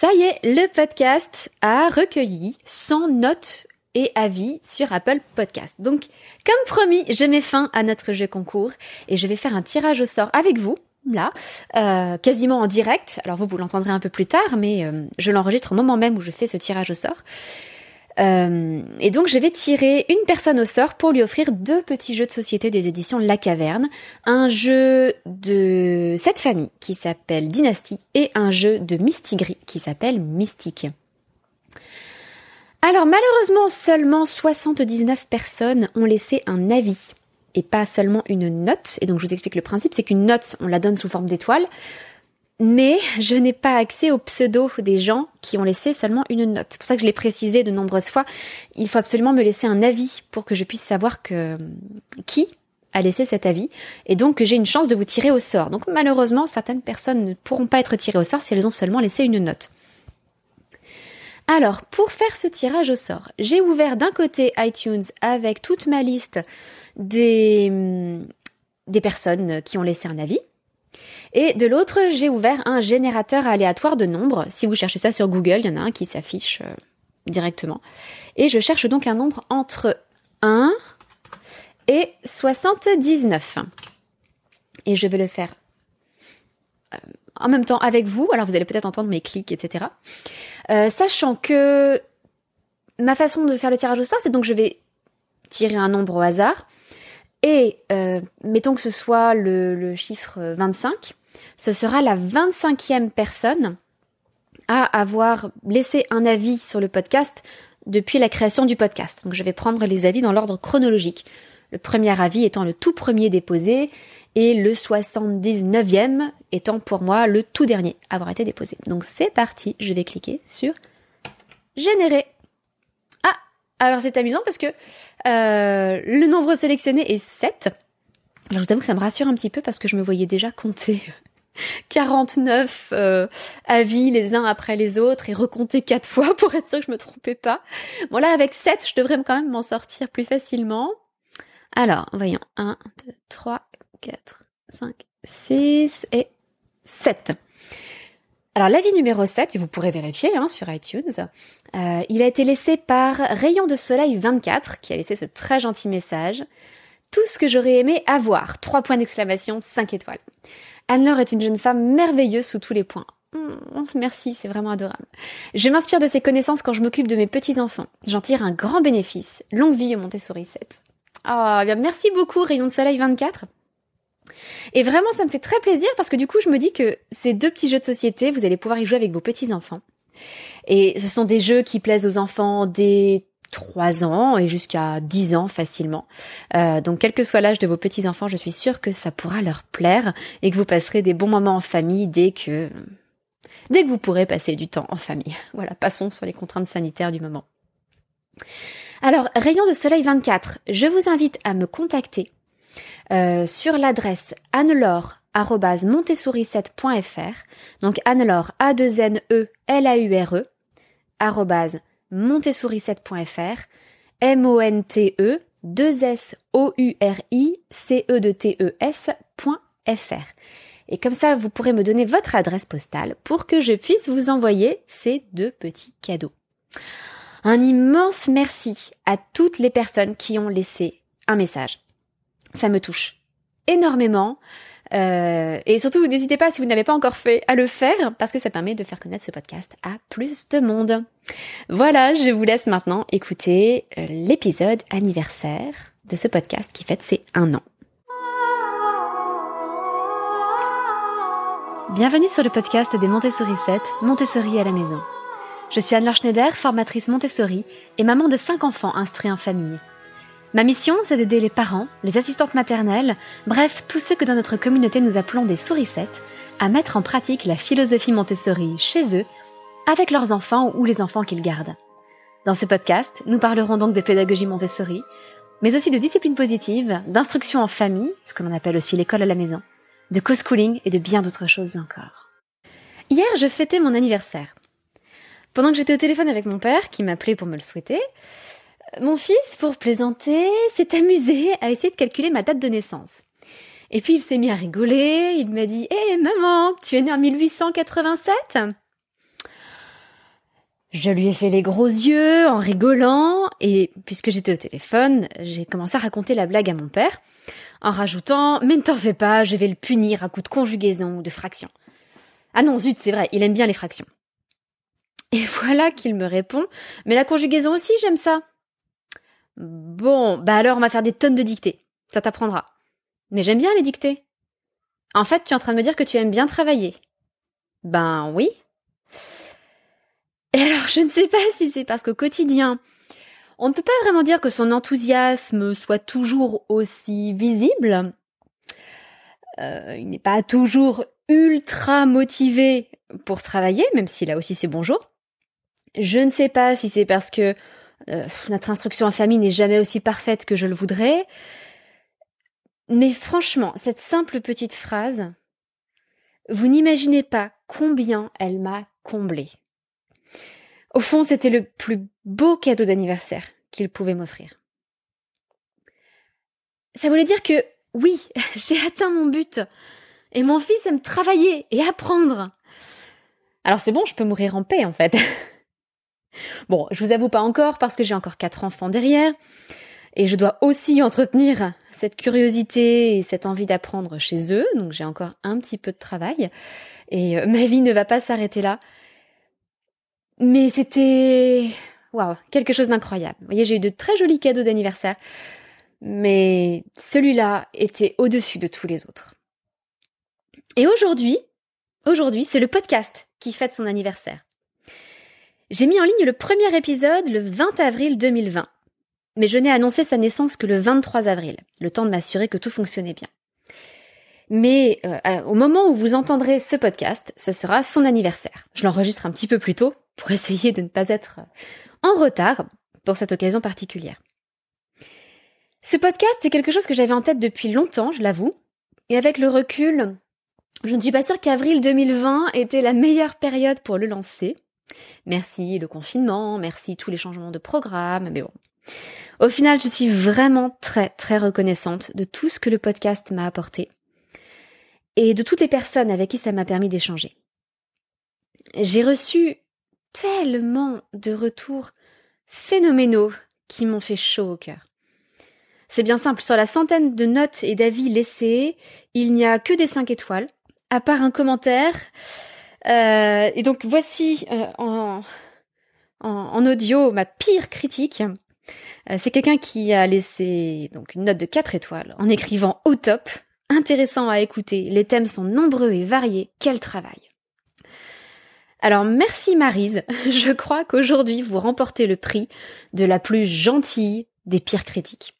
Ça y est, le podcast a recueilli 100 notes et avis sur Apple Podcast. Donc, comme promis, je mets fin à notre jeu concours et je vais faire un tirage au sort avec vous, là, euh, quasiment en direct. Alors vous, vous l'entendrez un peu plus tard, mais euh, je l'enregistre au moment même où je fais ce tirage au sort. Euh, et donc je vais tirer une personne au sort pour lui offrir deux petits jeux de société des éditions La Caverne, un jeu de cette famille qui s'appelle Dynasty et un jeu de Mistigris qui s'appelle Mystique. Alors malheureusement seulement 79 personnes ont laissé un avis et pas seulement une note. Et donc je vous explique le principe, c'est qu'une note on la donne sous forme d'étoile mais je n'ai pas accès au pseudo des gens qui ont laissé seulement une note. C'est pour ça que je l'ai précisé de nombreuses fois. Il faut absolument me laisser un avis pour que je puisse savoir que qui a laissé cet avis et donc que j'ai une chance de vous tirer au sort. Donc malheureusement, certaines personnes ne pourront pas être tirées au sort si elles ont seulement laissé une note. Alors, pour faire ce tirage au sort, j'ai ouvert d'un côté iTunes avec toute ma liste des, des personnes qui ont laissé un avis. Et de l'autre, j'ai ouvert un générateur aléatoire de nombres. Si vous cherchez ça sur Google, il y en a un qui s'affiche euh, directement. Et je cherche donc un nombre entre 1 et 79. Et je vais le faire euh, en même temps avec vous. Alors vous allez peut-être entendre mes clics, etc. Euh, sachant que ma façon de faire le tirage au sort, c'est donc je vais tirer un nombre au hasard. Et mettons que ce soit le, le chiffre 25 ce sera la 25e personne à avoir laissé un avis sur le podcast depuis la création du podcast. Donc je vais prendre les avis dans l'ordre chronologique. Le premier avis étant le tout premier déposé et le 79e étant pour moi le tout dernier à avoir été déposé. Donc c'est parti, je vais cliquer sur générer. Ah, alors c'est amusant parce que euh, le nombre sélectionné est 7. Alors je vous avoue que ça me rassure un petit peu parce que je me voyais déjà compter 49 euh, avis les uns après les autres et recompter quatre fois pour être sûr que je me trompais pas. Bon là avec 7, je devrais quand même m'en sortir plus facilement. Alors, voyons, 1, 2, 3, 4, 5, 6 et 7. Alors l'avis numéro 7, et vous pourrez vérifier hein, sur iTunes, euh, il a été laissé par Rayon de Soleil 24 qui a laissé ce très gentil message. Tout ce que j'aurais aimé avoir. Trois points d'exclamation, 5 étoiles. Anne-Laure est une jeune femme merveilleuse sous tous les points. Mmh, merci, c'est vraiment adorable. Je m'inspire de ses connaissances quand je m'occupe de mes petits-enfants. J'en tire un grand bénéfice. Longue vie au Montessori 7. Ah, bien, merci beaucoup, Rayon de Soleil 24. Et vraiment, ça me fait très plaisir parce que du coup, je me dis que ces deux petits jeux de société, vous allez pouvoir y jouer avec vos petits-enfants. Et ce sont des jeux qui plaisent aux enfants des 3 ans et jusqu'à 10 ans facilement. Euh, donc quel que soit l'âge de vos petits-enfants, je suis sûre que ça pourra leur plaire et que vous passerez des bons moments en famille dès que dès que vous pourrez passer du temps en famille. Voilà, passons sur les contraintes sanitaires du moment. Alors, Rayon de Soleil 24, je vous invite à me contacter euh, sur l'adresse annelaure.montessori7.fr donc Annelaure, A-2-N-E, L-A-U-R-E, montessori7.fr, M-O-N-T-E, 2 S O U R I C E de T E S.fr. Et comme ça, vous pourrez me donner votre adresse postale pour que je puisse vous envoyer ces deux petits cadeaux. Un immense merci à toutes les personnes qui ont laissé un message. Ça me touche énormément. Euh, et surtout, n'hésitez pas, si vous n'avez pas encore fait, à le faire, parce que ça permet de faire connaître ce podcast à plus de monde. Voilà, je vous laisse maintenant écouter euh, l'épisode anniversaire de ce podcast qui fête ses un an. Bienvenue sur le podcast des Montessori 7, Montessori à la maison. Je suis Anne-Laure Schneider, formatrice Montessori et maman de 5 enfants instruits en famille. Ma mission, c'est d'aider les parents, les assistantes maternelles, bref, tous ceux que dans notre communauté nous appelons des souricettes, à mettre en pratique la philosophie Montessori chez eux, avec leurs enfants ou les enfants qu'ils gardent. Dans ce podcast, nous parlerons donc de pédagogie Montessori, mais aussi de discipline positive, d'instruction en famille, ce que l'on appelle aussi l'école à la maison, de co-schooling et de bien d'autres choses encore. Hier, je fêtais mon anniversaire. Pendant que j'étais au téléphone avec mon père, qui m'appelait pour me le souhaiter, mon fils, pour plaisanter, s'est amusé à essayer de calculer ma date de naissance. Et puis il s'est mis à rigoler, il m'a dit Hé maman, tu es née en 1887 Je lui ai fait les gros yeux en rigolant et puisque j'étais au téléphone, j'ai commencé à raconter la blague à mon père en rajoutant Mais ne t'en fais pas, je vais le punir à coups de conjugaison ou de fraction. Ah non, zut, c'est vrai, il aime bien les fractions. Et voilà qu'il me répond Mais la conjugaison aussi, j'aime ça. Bon, bah alors on va faire des tonnes de dictées. Ça t'apprendra. Mais j'aime bien les dictées. En fait, tu es en train de me dire que tu aimes bien travailler. Ben oui. Et alors, je ne sais pas si c'est parce qu'au quotidien, on ne peut pas vraiment dire que son enthousiasme soit toujours aussi visible. Euh, il n'est pas toujours ultra motivé pour travailler, même s'il a aussi ses bons jours. Je ne sais pas si c'est parce que euh, notre instruction en famille n'est jamais aussi parfaite que je le voudrais. Mais franchement, cette simple petite phrase, vous n'imaginez pas combien elle m'a comblée. Au fond, c'était le plus beau cadeau d'anniversaire qu'il pouvait m'offrir. Ça voulait dire que oui, j'ai atteint mon but. Et mon fils aime travailler et apprendre. Alors c'est bon, je peux mourir en paix en fait. bon, je vous avoue pas encore parce que j'ai encore quatre enfants derrière. Et je dois aussi entretenir cette curiosité et cette envie d'apprendre chez eux. Donc j'ai encore un petit peu de travail. Et euh, ma vie ne va pas s'arrêter là. Mais c'était, waouh, quelque chose d'incroyable. Vous voyez, j'ai eu de très jolis cadeaux d'anniversaire. Mais celui-là était au-dessus de tous les autres. Et aujourd'hui, aujourd'hui, c'est le podcast qui fête son anniversaire. J'ai mis en ligne le premier épisode le 20 avril 2020 mais je n'ai annoncé sa naissance que le 23 avril, le temps de m'assurer que tout fonctionnait bien. Mais euh, au moment où vous entendrez ce podcast, ce sera son anniversaire. Je l'enregistre un petit peu plus tôt pour essayer de ne pas être en retard pour cette occasion particulière. Ce podcast, c'est quelque chose que j'avais en tête depuis longtemps, je l'avoue, et avec le recul, je ne suis pas sûre qu'avril 2020 était la meilleure période pour le lancer. Merci le confinement, merci tous les changements de programme, mais bon. Au final, je suis vraiment très très reconnaissante de tout ce que le podcast m'a apporté et de toutes les personnes avec qui ça m'a permis d'échanger. J'ai reçu tellement de retours phénoménaux qui m'ont fait chaud au cœur. C'est bien simple, sur la centaine de notes et d'avis laissés, il n'y a que des 5 étoiles, à part un commentaire. Euh, et donc voici euh, en, en, audio ma pire critique. Euh, c'est quelqu'un qui a laissé donc une note de 4 étoiles en écrivant au top, intéressant à écouter, les thèmes sont nombreux et variés, quel travail. Alors merci Marise, je crois qu'aujourd'hui vous remportez le prix de la plus gentille des pires critiques.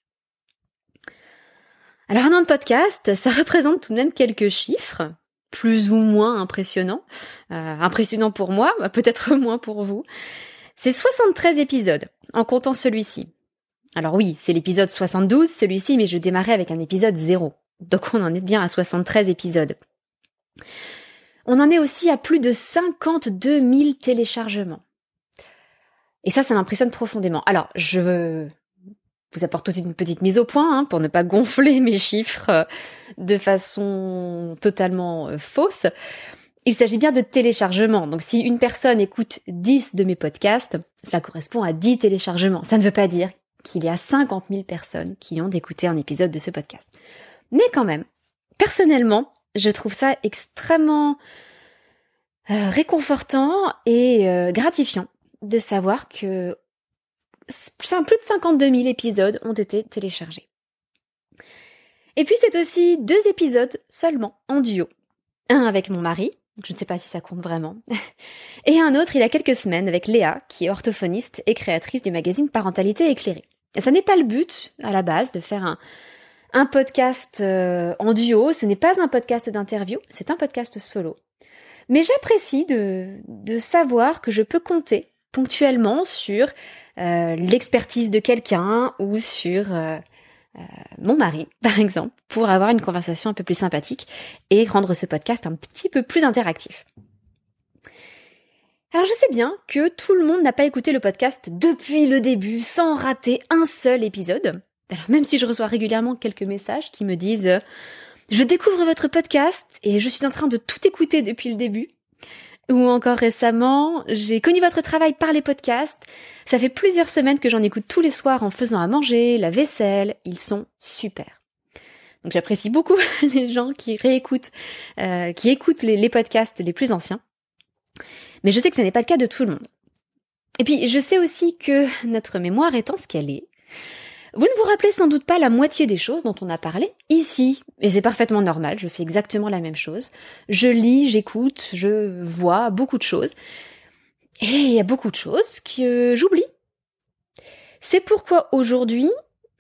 Alors un an de podcast, ça représente tout de même quelques chiffres, plus ou moins impressionnants. Euh, impressionnants pour moi, peut-être moins pour vous. C'est 73 épisodes, en comptant celui-ci. Alors oui, c'est l'épisode 72, celui-ci, mais je démarrais avec un épisode 0. Donc on en est bien à 73 épisodes. On en est aussi à plus de 52 000 téléchargements. Et ça, ça m'impressionne profondément. Alors, je vous apporte toute une petite mise au point hein, pour ne pas gonfler mes chiffres euh, de façon totalement euh, fausse. Il s'agit bien de téléchargements. Donc si une personne écoute 10 de mes podcasts, ça correspond à 10 téléchargements. Ça ne veut pas dire qu'il y a 50 000 personnes qui ont écouté un épisode de ce podcast. Mais quand même, personnellement, je trouve ça extrêmement euh, réconfortant et gratifiant de savoir que plus de 52 000 épisodes ont été téléchargés. Et puis c'est aussi deux épisodes seulement en duo. Un avec mon mari, je ne sais pas si ça compte vraiment. Et un autre il y a quelques semaines avec Léa, qui est orthophoniste et créatrice du magazine Parentalité éclairée. Ça n'est pas le but, à la base, de faire un, podcast euh, en duo. Ce n'est pas un podcast d'interview, c'est un podcast solo. Mais j'apprécie de, savoir que je peux compter ponctuellement sur l'expertise de quelqu'un ou sur euh, euh, mon mari, par exemple, pour avoir une conversation un peu plus sympathique et rendre ce podcast un petit peu plus interactif. Alors je sais bien que tout le monde n'a pas écouté le podcast depuis le début sans rater un seul épisode. Alors même si je reçois régulièrement quelques messages qui me disent je découvre votre podcast et je suis en train de tout écouter depuis le début. Ou encore récemment, j'ai connu votre travail par les podcasts. Ça fait plusieurs semaines que j'en écoute tous les soirs en faisant à manger, la vaisselle. Ils sont super. Donc j'apprécie beaucoup les gens qui réécoutent, euh, qui écoutent les, les podcasts les plus anciens. Mais je sais que ce n'est pas le cas de tout le monde. Et puis je sais aussi que notre mémoire étant ce qu'elle est, vous ne vous rappelez sans doute pas la moitié des choses dont on a parlé ici, et c'est parfaitement normal, je fais exactement la même chose. Je lis, j'écoute, je vois beaucoup de choses, et il y a beaucoup de choses que j'oublie. C'est pourquoi aujourd'hui,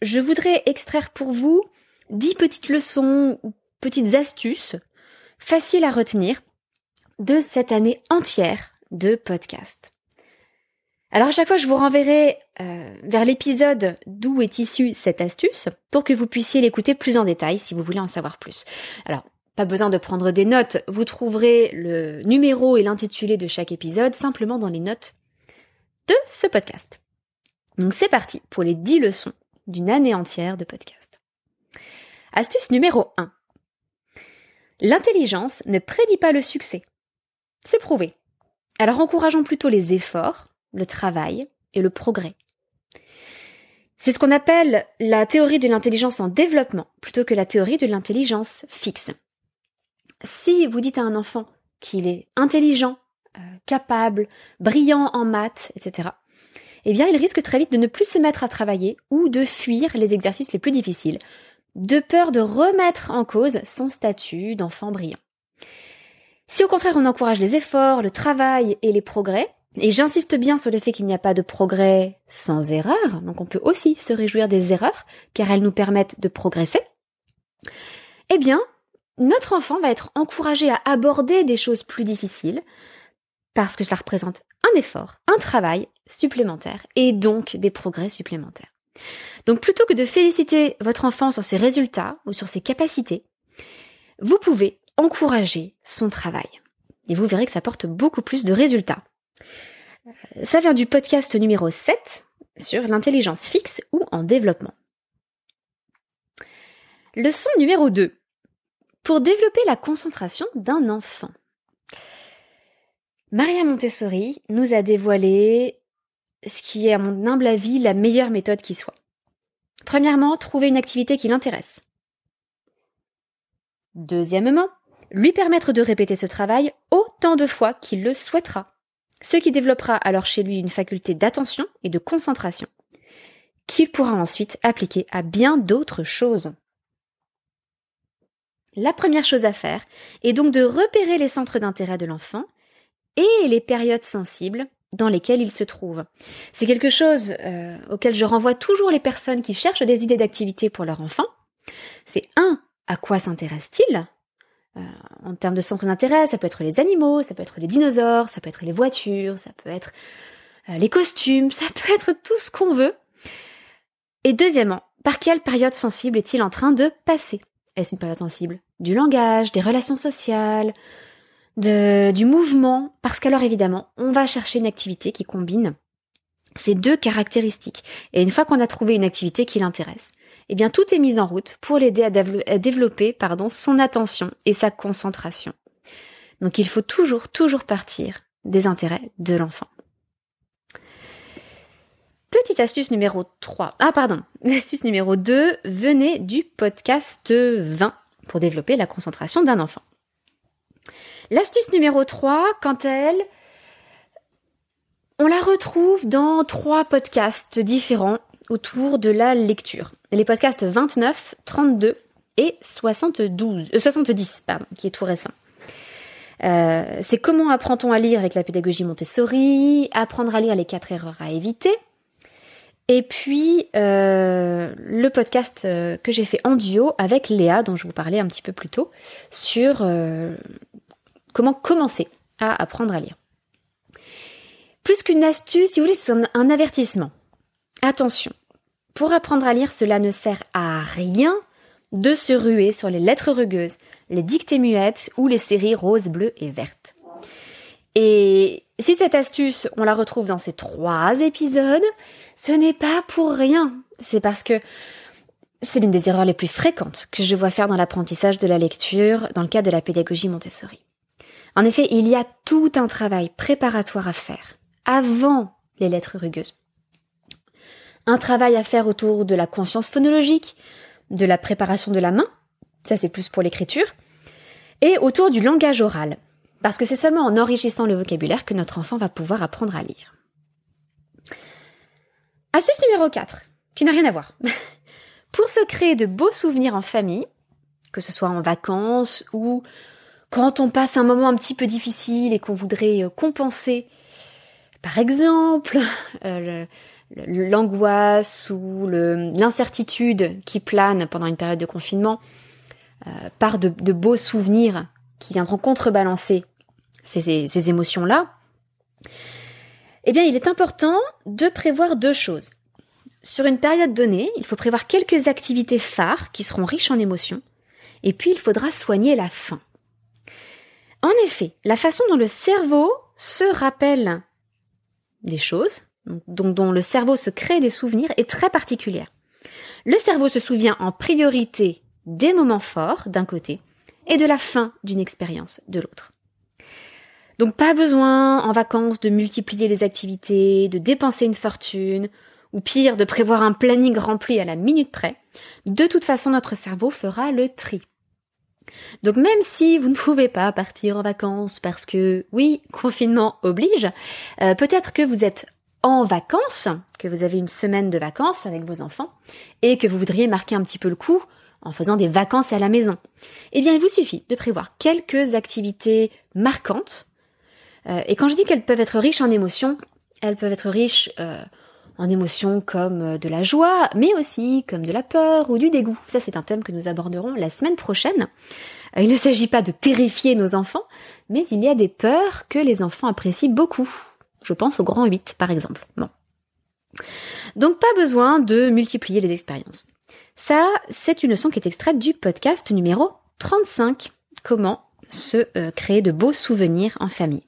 je voudrais extraire pour vous dix petites leçons ou petites astuces faciles à retenir de cette année entière de podcast. Alors à chaque fois, je vous renverrai euh, vers l'épisode d'où est issue cette astuce pour que vous puissiez l'écouter plus en détail si vous voulez en savoir plus. Alors, pas besoin de prendre des notes, vous trouverez le numéro et l'intitulé de chaque épisode simplement dans les notes de ce podcast. Donc c'est parti pour les 10 leçons d'une année entière de podcast. Astuce numéro 1. L'intelligence ne prédit pas le succès. C'est prouvé. Alors encourageons plutôt les efforts le travail et le progrès. C'est ce qu'on appelle la théorie de l'intelligence en développement plutôt que la théorie de l'intelligence fixe. Si vous dites à un enfant qu'il est intelligent, euh, capable, brillant en maths, etc., eh bien il risque très vite de ne plus se mettre à travailler ou de fuir les exercices les plus difficiles, de peur de remettre en cause son statut d'enfant brillant. Si au contraire on encourage les efforts, le travail et les progrès, et j'insiste bien sur le fait qu'il n'y a pas de progrès sans erreur, donc on peut aussi se réjouir des erreurs, car elles nous permettent de progresser. Eh bien, notre enfant va être encouragé à aborder des choses plus difficiles, parce que cela représente un effort, un travail supplémentaire, et donc des progrès supplémentaires. Donc plutôt que de féliciter votre enfant sur ses résultats ou sur ses capacités, vous pouvez encourager son travail. Et vous verrez que ça porte beaucoup plus de résultats. Ça vient du podcast numéro 7 sur l'intelligence fixe ou en développement. Leçon numéro 2. Pour développer la concentration d'un enfant. Maria Montessori nous a dévoilé ce qui est, à mon humble avis, la meilleure méthode qui soit. Premièrement, trouver une activité qui l'intéresse. Deuxièmement, lui permettre de répéter ce travail autant de fois qu'il le souhaitera ce qui développera alors chez lui une faculté d'attention et de concentration, qu'il pourra ensuite appliquer à bien d'autres choses. La première chose à faire est donc de repérer les centres d'intérêt de l'enfant et les périodes sensibles dans lesquelles il se trouve. C'est quelque chose euh, auquel je renvoie toujours les personnes qui cherchent des idées d'activité pour leur enfant. C'est un, à quoi s'intéresse-t-il? En termes de centre d'intérêt, ça peut être les animaux, ça peut être les dinosaures, ça peut être les voitures, ça peut être euh, les costumes, ça peut être tout ce qu'on veut. Et deuxièmement, par quelle période sensible est-il en train de passer? Est-ce une période sensible du langage, des relations sociales, du mouvement? Parce qu'alors évidemment, on va chercher une activité qui combine ces deux caractéristiques. Et une fois qu'on a trouvé une activité qui l'intéresse, eh bien tout est mis en route pour l'aider à, développer son attention et sa concentration. Donc il faut toujours, toujours partir des intérêts de l'enfant. Petite astuce numéro 3. Ah pardon, l'astuce numéro 2 venait du podcast 20 pour développer la concentration d'un enfant. L'astuce numéro 3, quant à elle, on la retrouve dans trois podcasts différents autour de la lecture. Les podcasts 29, 32 et 72, 70, euh, pardon, qui est tout récent. Euh, c'est comment apprend-on à lire avec la pédagogie Montessori, apprendre à lire les quatre erreurs à éviter. Et puis euh, le podcast que j'ai fait en duo avec Léa, dont je vous parlais un petit peu plus tôt, sur comment commencer à apprendre à lire. Plus qu'une astuce, si vous voulez, c'est un avertissement. Attention, pour apprendre à lire, cela ne sert à rien de se ruer sur les lettres rugueuses, les dictées muettes ou les séries roses, bleues et vertes. Et si cette astuce, on la retrouve dans ces trois épisodes, ce n'est pas pour rien. C'est parce que c'est l'une des erreurs les plus fréquentes que je vois faire dans l'apprentissage de la lecture dans le cadre de la pédagogie Montessori. En effet, il y a tout un travail préparatoire à faire avant les lettres rugueuses. Un travail à faire autour de la conscience phonologique, de la préparation de la main, ça c'est plus pour l'écriture, et autour du langage oral, parce que c'est seulement en enrichissant le vocabulaire que notre enfant va pouvoir apprendre à lire. Astuce numéro 4, qui n'a rien à voir. pour se créer de beaux souvenirs en famille, que ce soit en vacances ou quand on passe un moment un petit peu difficile et qu'on voudrait euh, compenser, par exemple, euh, l'angoisse ou l'incertitude qui plane pendant une période de confinement, euh, par de, beaux souvenirs qui viendront contrebalancer ces, émotions-là, eh bien, il est important de prévoir deux choses. Sur une période donnée, il faut prévoir quelques activités phares qui seront riches en émotions, et puis il faudra soigner la faim. En effet, la façon dont le cerveau se rappelle des choses, dont le cerveau se crée des souvenirs, est très particulière. Le cerveau se souvient en priorité des moments forts d'un côté et de la fin d'une expérience de l'autre. Donc pas besoin en vacances de multiplier les activités, de dépenser une fortune, ou pire de prévoir un planning rempli à la minute près. De toute façon, notre cerveau fera le tri. Donc même si vous ne pouvez pas partir en vacances parce que oui, confinement oblige, euh, peut-être que vous êtes en vacances, que vous avez une semaine de vacances avec vos enfants et que vous voudriez marquer un petit peu le coup en faisant des vacances à la maison. Eh bien, il vous suffit de prévoir quelques activités marquantes. Euh, et quand je dis qu'elles peuvent être riches en émotions, elles peuvent être riches euh, en émotions comme de la joie, mais aussi comme de la peur ou du dégoût. Ça, c'est un thème que nous aborderons la semaine prochaine. Euh, il ne s'agit pas de terrifier nos enfants, mais il y a des peurs que les enfants apprécient beaucoup. Je pense au grand 8, par exemple. Donc pas besoin de multiplier les expériences. Ça, c'est une leçon qui est extraite du podcast numéro 35. Comment se euh, créer de beaux souvenirs en famille.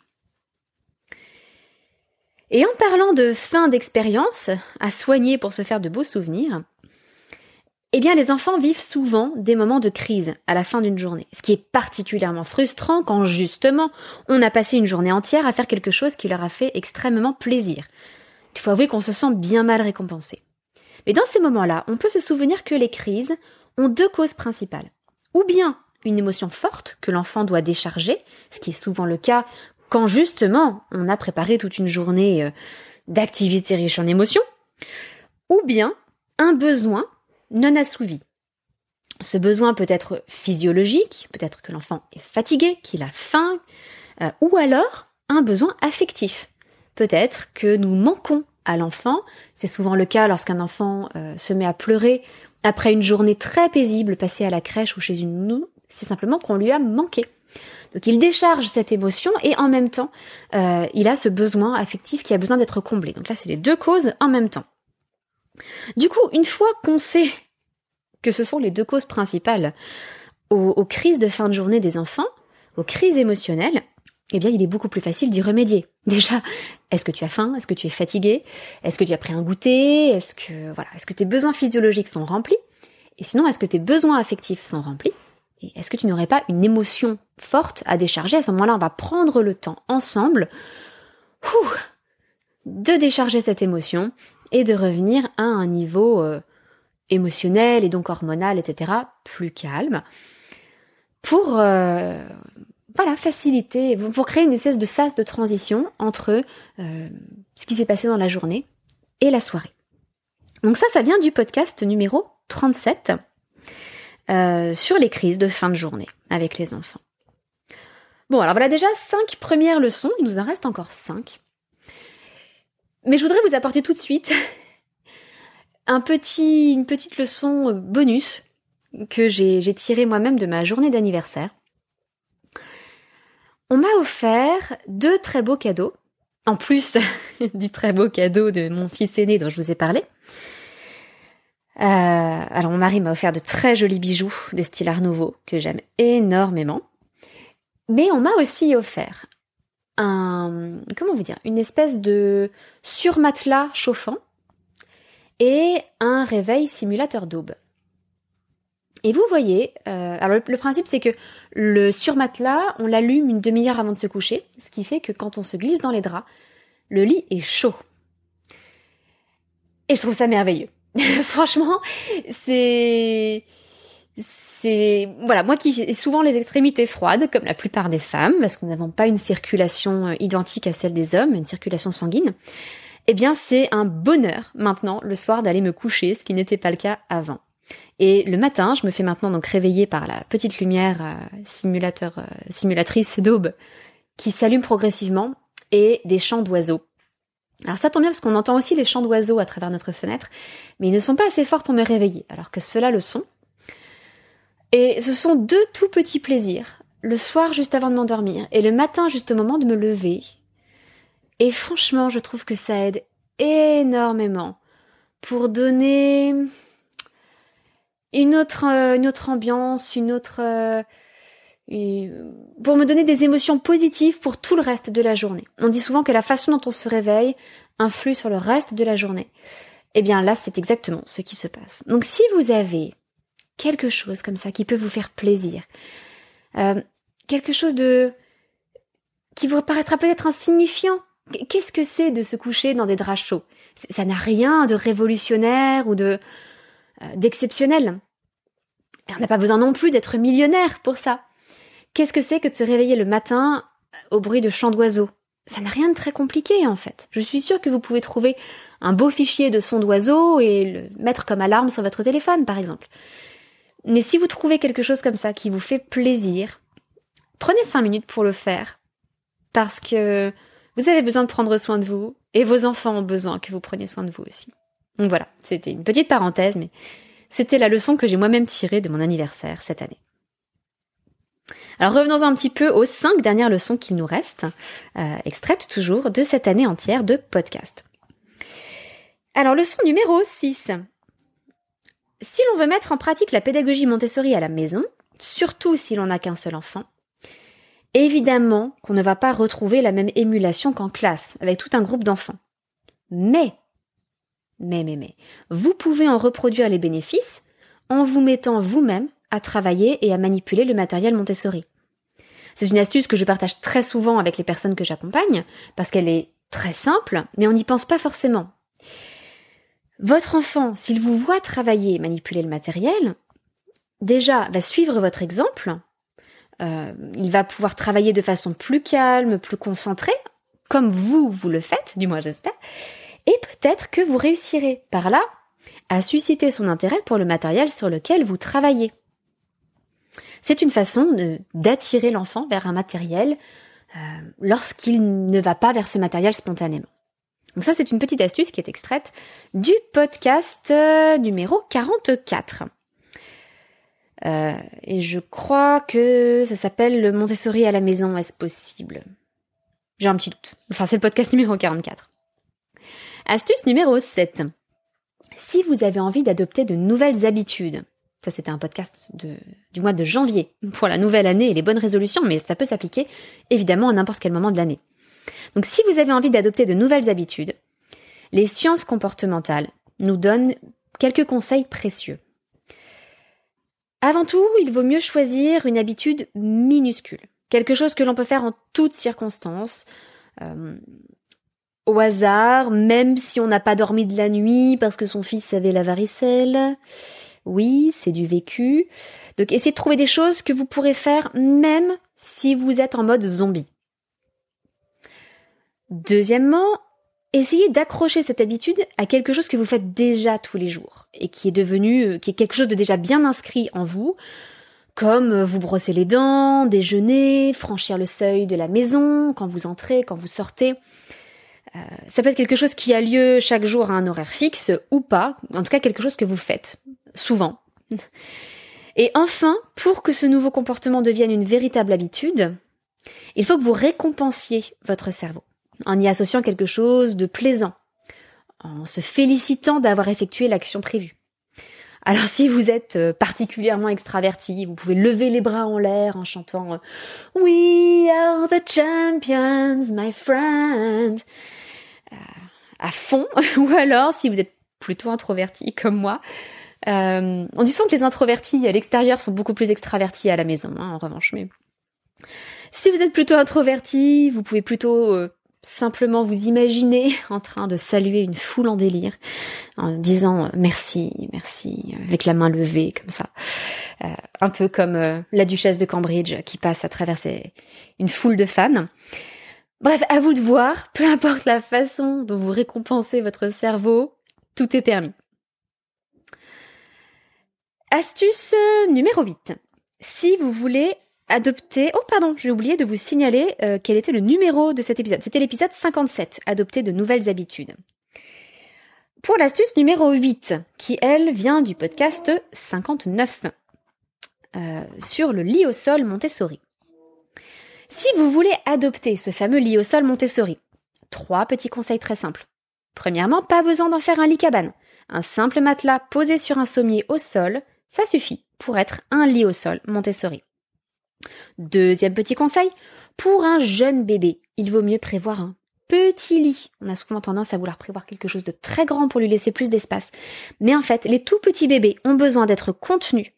Et en parlant de fin d'expérience, à soigner pour se faire de beaux souvenirs, eh bien les enfants vivent souvent des moments de crise à la fin d'une journée, ce qui est particulièrement frustrant quand justement on a passé une journée entière à faire quelque chose qui leur a fait extrêmement plaisir. Il faut avouer qu'on se sent bien mal récompensé. Mais dans ces moments-là, on peut se souvenir que les crises ont deux causes principales. Ou bien une émotion forte que l'enfant doit décharger, ce qui est souvent le cas quand justement on a préparé toute une journée euh, d'activités riches en émotions, ou bien un besoin non assouvi. Ce besoin peut être physiologique, peut-être que l'enfant est fatigué, qu'il a faim, euh, ou alors un besoin affectif. Peut-être que nous manquons à l'enfant, c'est souvent le cas lorsqu'un enfant euh, se met à pleurer après une journée très paisible passée à la crèche ou chez une nounou, c'est simplement qu'on lui a manqué. Donc il décharge cette émotion et en même temps, euh, il a ce besoin affectif qui a besoin d'être comblé. Donc là, c'est les deux causes en même temps. Du coup, une fois qu'on sait que ce sont les deux causes principales aux, crises de fin de journée des enfants, aux crises émotionnelles, eh bien, il est beaucoup plus facile d'y remédier. Déjà, est-ce que tu as faim? Est-ce que tu es fatigué? Est-ce que tu as pris un goûter? Est-ce que, voilà, est-ce que tes besoins physiologiques sont remplis? Et sinon, est-ce que tes besoins affectifs sont remplis? Et est-ce que tu n'aurais pas une émotion forte à décharger? À ce moment-là, on va prendre le temps ensemble de décharger cette émotion et de revenir à un niveau euh, émotionnel et donc hormonal, etc., plus calme, pour euh, voilà faciliter, pour créer une espèce de sas de transition entre euh, ce qui s'est passé dans la journée et la soirée. Donc ça, ça vient du podcast numéro 37 euh, sur les crises de fin de journée avec les enfants. Bon, alors voilà déjà cinq premières leçons, il nous en reste encore cinq. Mais je voudrais vous apporter tout de suite une petite leçon bonus que j'ai tirée moi-même de ma journée d'anniversaire. On m'a offert deux très beaux cadeaux, en plus du très beau cadeau de mon fils aîné dont je vous ai parlé. Euh, alors mon mari m'a offert de très jolis bijoux de style Art Nouveau que j'aime énormément. Mais on m'a aussi offert comment vous dire une espèce de surmatelas chauffant et un réveil simulateur d'aube. Et vous voyez, euh, alors le, principe c'est que le surmatelas, on l'allume une demi-heure avant de se coucher, ce qui fait que quand on se glisse dans les draps, le lit est chaud. Et je trouve ça merveilleux. Franchement, c'est c'est voilà moi qui ai souvent les extrémités froides comme la plupart des femmes parce que nous n'avons pas une circulation euh, identique à celle des hommes, une circulation sanguine. Eh bien, c'est un bonheur maintenant le soir d'aller me coucher, ce qui n'était pas le cas avant. Et le matin, je me fais maintenant donc réveiller par la petite lumière euh, simulateur euh, simulatrice d'aube qui s'allume progressivement et des chants d'oiseaux. Alors ça tombe bien parce qu'on entend aussi les chants d'oiseaux à travers notre fenêtre, mais ils ne sont pas assez forts pour me réveiller, alors que ceux-là le sont. Et ce sont deux tout petits plaisirs, le soir juste avant de m'endormir et le matin juste au moment de me lever. Et franchement, je trouve que ça aide énormément pour donner une autre, euh, ambiance, une autre, euh, pour me donner des émotions positives pour tout le reste de la journée. On dit souvent que la façon dont on se réveille influe sur le reste de la journée. Eh bien là, c'est exactement ce qui se passe. Donc si vous avez quelque chose comme ça qui peut vous faire plaisir, euh, quelque chose de qui vous paraîtra peut-être insignifiant, qu'est-ce que c'est de se coucher dans des draps chauds? Ça n'a rien de révolutionnaire ou de euh, d'exceptionnel. On n'a pas besoin non plus d'être millionnaire pour ça. Qu'est-ce que c'est que de se réveiller le matin au bruit de chants d'oiseaux? Ça n'a rien de très compliqué en fait. Je suis sûre que vous pouvez trouver un beau fichier de sons d'oiseaux et le mettre comme alarme sur votre téléphone par exemple. Mais si vous trouvez quelque chose comme ça qui vous fait plaisir, prenez cinq minutes pour le faire. Parce que vous avez besoin de prendre soin de vous et vos enfants ont besoin que vous preniez soin de vous aussi. Donc voilà, c'était une petite parenthèse, mais c'était la leçon que j'ai moi-même tirée de mon anniversaire cette année. Alors revenons un petit peu aux cinq dernières leçons qu'il nous reste, euh, extraites toujours de cette année entière de podcast. Alors leçon numéro 6. Si l'on veut mettre en pratique la pédagogie Montessori à la maison, surtout si l'on n'a qu'un seul enfant, évidemment qu'on ne va pas retrouver la même émulation qu'en classe, avec tout un groupe d'enfants. Mais, mais, mais, mais, vous pouvez en reproduire les bénéfices en vous mettant vous-même à travailler et à manipuler le matériel Montessori. C'est une astuce que je partage très souvent avec les personnes que j'accompagne, parce qu'elle est très simple, mais on n'y pense pas forcément. Votre enfant, s'il vous voit travailler manipuler le matériel, déjà va suivre votre exemple, euh, il va pouvoir travailler de façon plus calme, plus concentrée, comme vous, vous le faites, du moins j'espère, et peut-être que vous réussirez par là à susciter son intérêt pour le matériel sur lequel vous travaillez. C'est une façon d'attirer l'enfant vers un matériel euh, lorsqu'il ne va pas vers ce matériel spontanément. Donc ça, c'est une petite astuce qui est extraite du podcast euh, numéro 44. Euh, et je crois que ça s'appelle le Montessori à la maison, est-ce possible? J'ai un petit doute. Enfin, c'est le podcast numéro 44. Astuce numéro 7. Si vous avez envie d'adopter de nouvelles habitudes, ça c'était un podcast du mois de janvier pour la nouvelle année et les bonnes résolutions, mais ça peut s'appliquer évidemment à n'importe quel moment de l'année. Donc si vous avez envie d'adopter de nouvelles habitudes, les sciences comportementales nous donnent quelques conseils précieux. Avant tout, il vaut mieux choisir une habitude minuscule, quelque chose que l'on peut faire en toutes circonstances, euh, au hasard, même si on n'a pas dormi de la nuit parce que son fils avait la varicelle. Oui, c'est du vécu. Donc essayez de trouver des choses que vous pourrez faire même si vous êtes en mode zombie. Deuxièmement, essayez d'accrocher cette habitude à quelque chose que vous faites déjà tous les jours et qui est devenu, euh, qui est quelque chose de déjà bien inscrit en vous, comme euh, vous brosser les dents, déjeuner, franchir le seuil de la maison, quand vous entrez, quand vous sortez. Euh, ça peut être quelque chose qui a lieu chaque jour à un horaire fixe ou pas, en tout cas quelque chose que vous faites souvent. Et enfin, pour que ce nouveau comportement devienne une véritable habitude, il faut que vous récompensiez votre cerveau en y associant quelque chose de plaisant, en se félicitant d'avoir effectué l'action prévue. Alors si vous êtes euh, particulièrement extraverti, vous pouvez lever les bras en l'air en chantant euh, We are the champions, my friend euh, à fond, ou alors si vous êtes plutôt introverti comme moi, Euh, on dit souvent que les introvertis à l'extérieur sont beaucoup plus extravertis à la maison, hein, en revanche. Mais si vous êtes plutôt introverti, vous pouvez plutôt simplement vous imaginer en train de saluer une foule en délire, en disant euh, merci, merci, avec la main levée comme ça. un peu comme la duchesse de Cambridge qui passe à travers une foule de fans. Bref, à vous de voir, peu importe la façon dont vous récompensez votre cerveau, tout est permis. Astuce numéro 8. Si vous voulez adopter... Oh pardon, j'ai oublié de vous signaler euh, quel était le numéro de cet épisode. C'était l'épisode 57, adopter de nouvelles habitudes. Pour l'astuce numéro 8, qui elle vient du podcast 59, euh, sur le lit au sol Montessori. Si vous voulez adopter ce fameux lit au sol Montessori, trois petits conseils très simples. Premièrement, pas besoin d'en faire un lit cabane. Un simple matelas posé sur un sommier au sol, ça suffit pour être un lit au sol Montessori. Deuxième petit conseil, pour un jeune bébé, il vaut mieux prévoir un petit lit. On a souvent tendance à vouloir prévoir quelque chose de très grand pour lui laisser plus d'espace. Mais en fait, les tout petits bébés ont besoin d'être contenus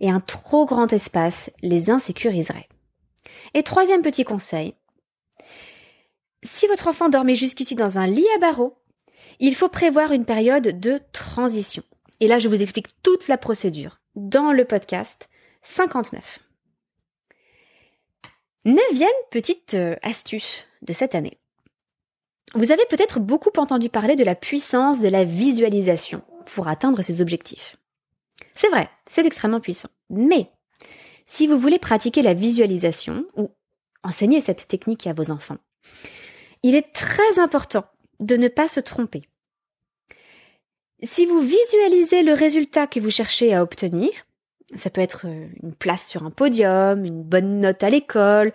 et un trop grand espace les insécuriserait. Et troisième petit conseil, si votre enfant dormait jusqu'ici dans un lit à barreaux, il faut prévoir une période de transition. Et là, je vous explique toute la procédure dans le podcast 59. Neuvième petite euh, astuce de cette année. Vous avez peut-être beaucoup entendu parler de la puissance de la visualisation pour atteindre ses objectifs. C'est vrai, c'est extrêmement puissant. Mais si vous voulez pratiquer la visualisation ou enseigner cette technique à vos enfants, il est très important de ne pas se tromper. Si vous visualisez le résultat que vous cherchez à obtenir, ça peut être euh, une place sur un podium, une bonne note à l'école,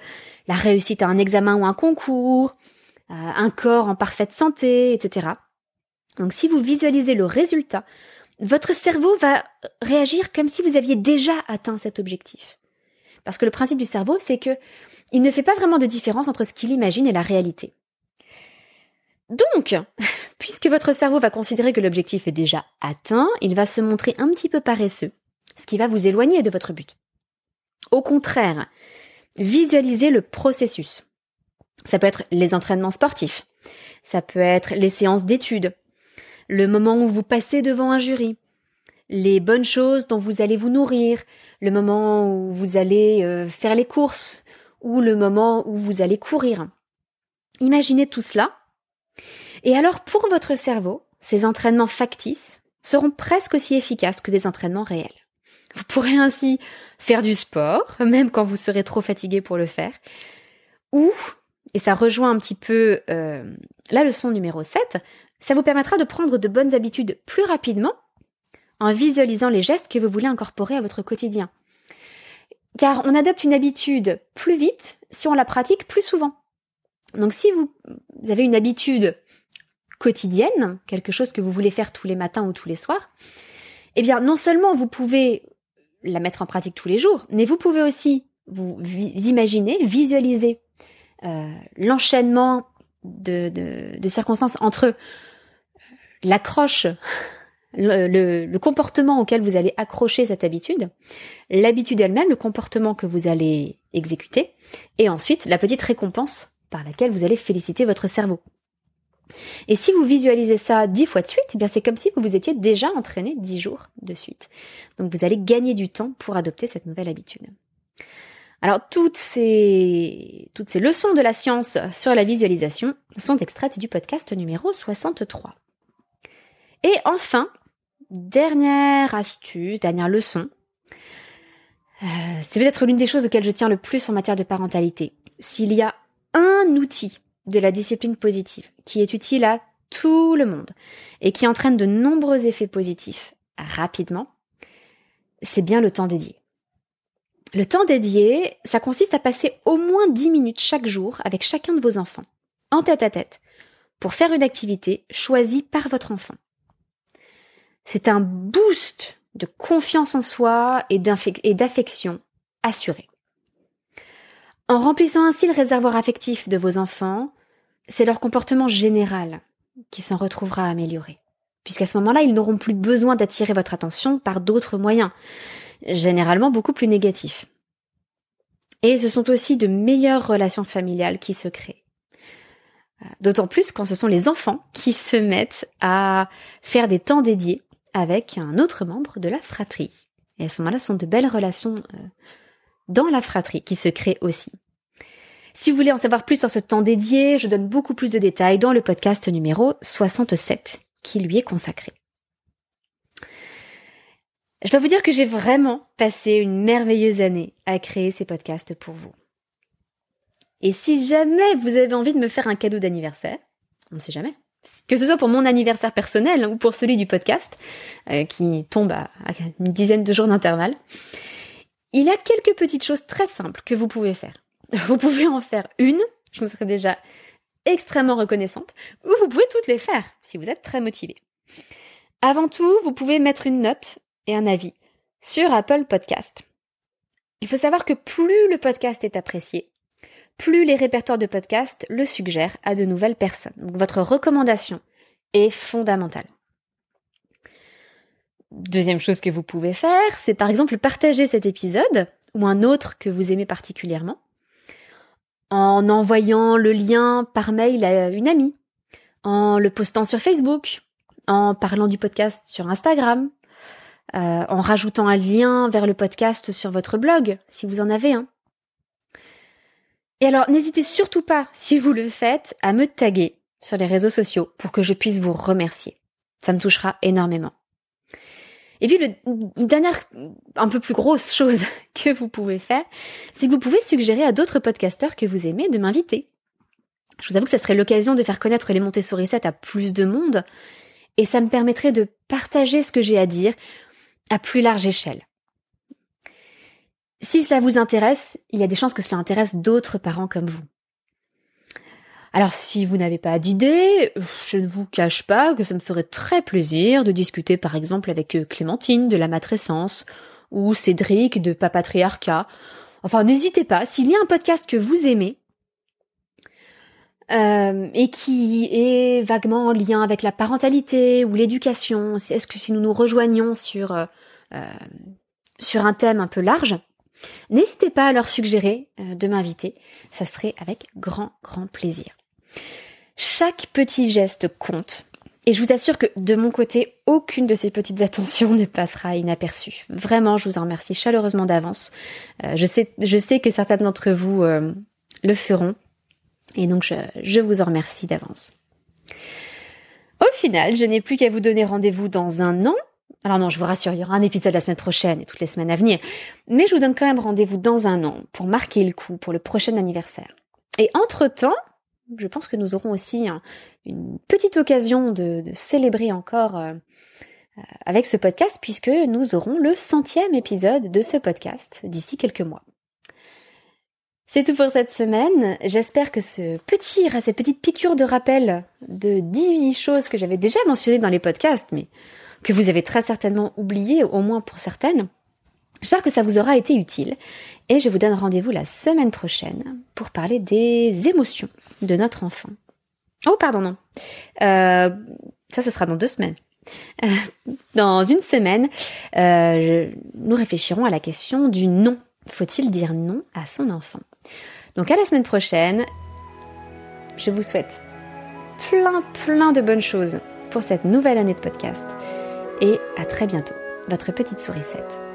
la réussite à un examen ou un concours, euh, un corps en parfaite santé, etc. Donc si vous visualisez le résultat, votre cerveau va réagir comme si vous aviez déjà atteint cet objectif. Parce que le principe du cerveau, c'est que il ne fait pas vraiment de différence entre ce qu'il imagine et la réalité. Donc, puisque votre cerveau va considérer que l'objectif est déjà atteint, il va se montrer un petit peu paresseux, ce qui va vous éloigner de votre but. Au contraire, visualisez le processus. Ça peut être les entraînements sportifs, ça peut être les séances d'études, le moment où vous passez devant un jury, les bonnes choses dont vous allez vous nourrir, le moment où vous allez euh, faire les courses ou le moment où vous allez courir. Imaginez tout cela. Et alors pour votre cerveau, ces entraînements factices seront presque aussi efficaces que des entraînements réels. Vous pourrez ainsi faire du sport, même quand vous serez trop fatigué pour le faire, ou, et ça rejoint un petit peu euh, la leçon numéro 7, ça vous permettra de prendre de bonnes habitudes plus rapidement en visualisant les gestes que vous voulez incorporer à votre quotidien. Car on adopte une habitude plus vite si on la pratique plus souvent. Donc si vous avez une habitude quotidienne, quelque chose que vous voulez faire tous les matins ou tous les soirs, eh bien non seulement vous pouvez la mettre en pratique tous les jours, mais vous pouvez aussi vous imaginer, visualiser euh, l'enchaînement de, de, circonstances entre l'accroche le, comportement auquel vous allez accrocher cette habitude, l'habitude elle-même, le comportement que vous allez exécuter, et ensuite la petite récompense par laquelle vous allez féliciter votre cerveau. Et si vous visualisez ça dix fois de suite, eh bien c'est comme si vous vous étiez déjà entraîné dix jours de suite. Donc vous allez gagner du temps pour adopter cette nouvelle habitude. Alors toutes ces, leçons de la science sur la visualisation sont extraites du podcast numéro 63. Et enfin, dernière astuce, dernière leçon. Euh, c'est peut-être l'une des choses auxquelles je tiens le plus en matière de parentalité. S'il y a un outil de la discipline positive qui est utile à tout le monde et qui entraîne de nombreux effets positifs rapidement, c'est bien le temps dédié. Le temps dédié, ça consiste à passer au moins 10 minutes chaque jour avec chacun de vos enfants, en tête à tête, pour faire une activité choisie par votre enfant. C'est un boost de confiance en soi et d'affection assurée. En remplissant ainsi le réservoir affectif de vos enfants, c'est leur comportement général qui s'en retrouvera amélioré, puisqu'à ce moment-là, ils n'auront plus besoin d'attirer votre attention par d'autres moyens, généralement beaucoup plus négatifs. Et ce sont aussi de meilleures relations familiales qui se créent. D'autant plus quand ce sont les enfants qui se mettent à faire des temps dédiés avec un autre membre de la fratrie. Et à ce moment-là, ce sont de belles relations euh, dans la fratrie qui se créent aussi. Si vous voulez en savoir plus sur ce temps dédié, je donne beaucoup plus de détails dans le podcast numéro 67 qui lui est consacré. Je dois vous dire que j'ai vraiment passé une merveilleuse année à créer ces podcasts pour vous. Et si jamais vous avez envie de me faire un cadeau d'anniversaire, on ne sait jamais, que ce soit pour mon anniversaire personnel ou pour celui du podcast, euh, qui tombe à, une dizaine de jours d'intervalle, il y a quelques petites choses très simples que vous pouvez faire. Vous pouvez en faire une, je vous serai déjà extrêmement reconnaissante, ou vous pouvez toutes les faire si vous êtes très motivé. Avant tout, vous pouvez mettre une note et un avis sur Apple Podcast. Il faut savoir que plus le podcast est apprécié, plus les répertoires de podcast le suggèrent à de nouvelles personnes. Votre recommandation est fondamentale. Deuxième chose que vous pouvez faire, c'est par exemple partager cet épisode ou un autre que vous aimez particulièrement en envoyant le lien par mail à une amie, en le postant sur Facebook, en parlant du podcast sur Instagram, euh, en rajoutant un lien vers le podcast sur votre blog, si vous en avez un. Et alors, n'hésitez surtout pas, si vous le faites, à me taguer sur les réseaux sociaux pour que je puisse vous remercier. Ça me touchera énormément. Et puis, le, une dernière, un peu plus grosse chose que vous pouvez faire, c'est que vous pouvez suggérer à d'autres podcasteurs que vous aimez de m'inviter. Je vous avoue que ça serait l'occasion de faire connaître les Montessori 7 à plus de monde, et ça me permettrait de partager ce que j'ai à dire à plus large échelle. Si cela vous intéresse, il y a des chances que cela intéresse d'autres parents comme vous. Alors si vous n'avez pas d'idée, je ne vous cache pas que ça me ferait très plaisir de discuter par exemple avec euh, Clémentine de la matrescence ou Cédric de Papatriarcat. Enfin n'hésitez pas, s'il y a un podcast que vous aimez euh, et qui est vaguement en lien avec la parentalité ou l'éducation, est-ce que si nous nous rejoignons sur, euh, sur un thème un peu large, N'hésitez pas à leur suggérer de m'inviter, ça serait avec grand grand plaisir. Chaque petit geste compte. Et je vous assure que de mon côté, aucune de ces petites attentions ne passera inaperçue. Vraiment, je vous en remercie chaleureusement d'avance. Euh, je, sais, que certains d'entre vous euh, le feront. Et donc, je, je vous en remercie d'avance. Au final, je n'ai plus qu'à vous donner rendez-vous dans un an alors non, je vous rassure, il y aura un épisode la semaine prochaine et toutes les semaines à venir. Mais je vous donne quand même rendez-vous dans un an pour marquer le coup pour le prochain anniversaire. Et entre-temps, je pense que nous aurons aussi une petite occasion de, célébrer encore euh, euh, avec ce podcast puisque nous aurons le centième épisode de ce podcast d'ici quelques mois. C'est tout pour cette semaine. J'espère que ce petit, cette petite piqûre de rappel de 18 choses que j'avais déjà mentionnées dans les podcasts, mais que vous avez très certainement oublié, au moins pour certaines. J'espère que ça vous aura été utile et je vous donne rendez-vous la semaine prochaine pour parler des émotions de notre enfant. Oh pardon non, euh, ça ce sera dans deux semaines. Euh, dans une semaine, euh, nous réfléchirons à la question du non. Faut-il dire non à son enfant? Donc à la semaine prochaine, je vous souhaite plein plein de bonnes choses pour cette nouvelle année de podcast et à très bientôt. Votre petite sourisette.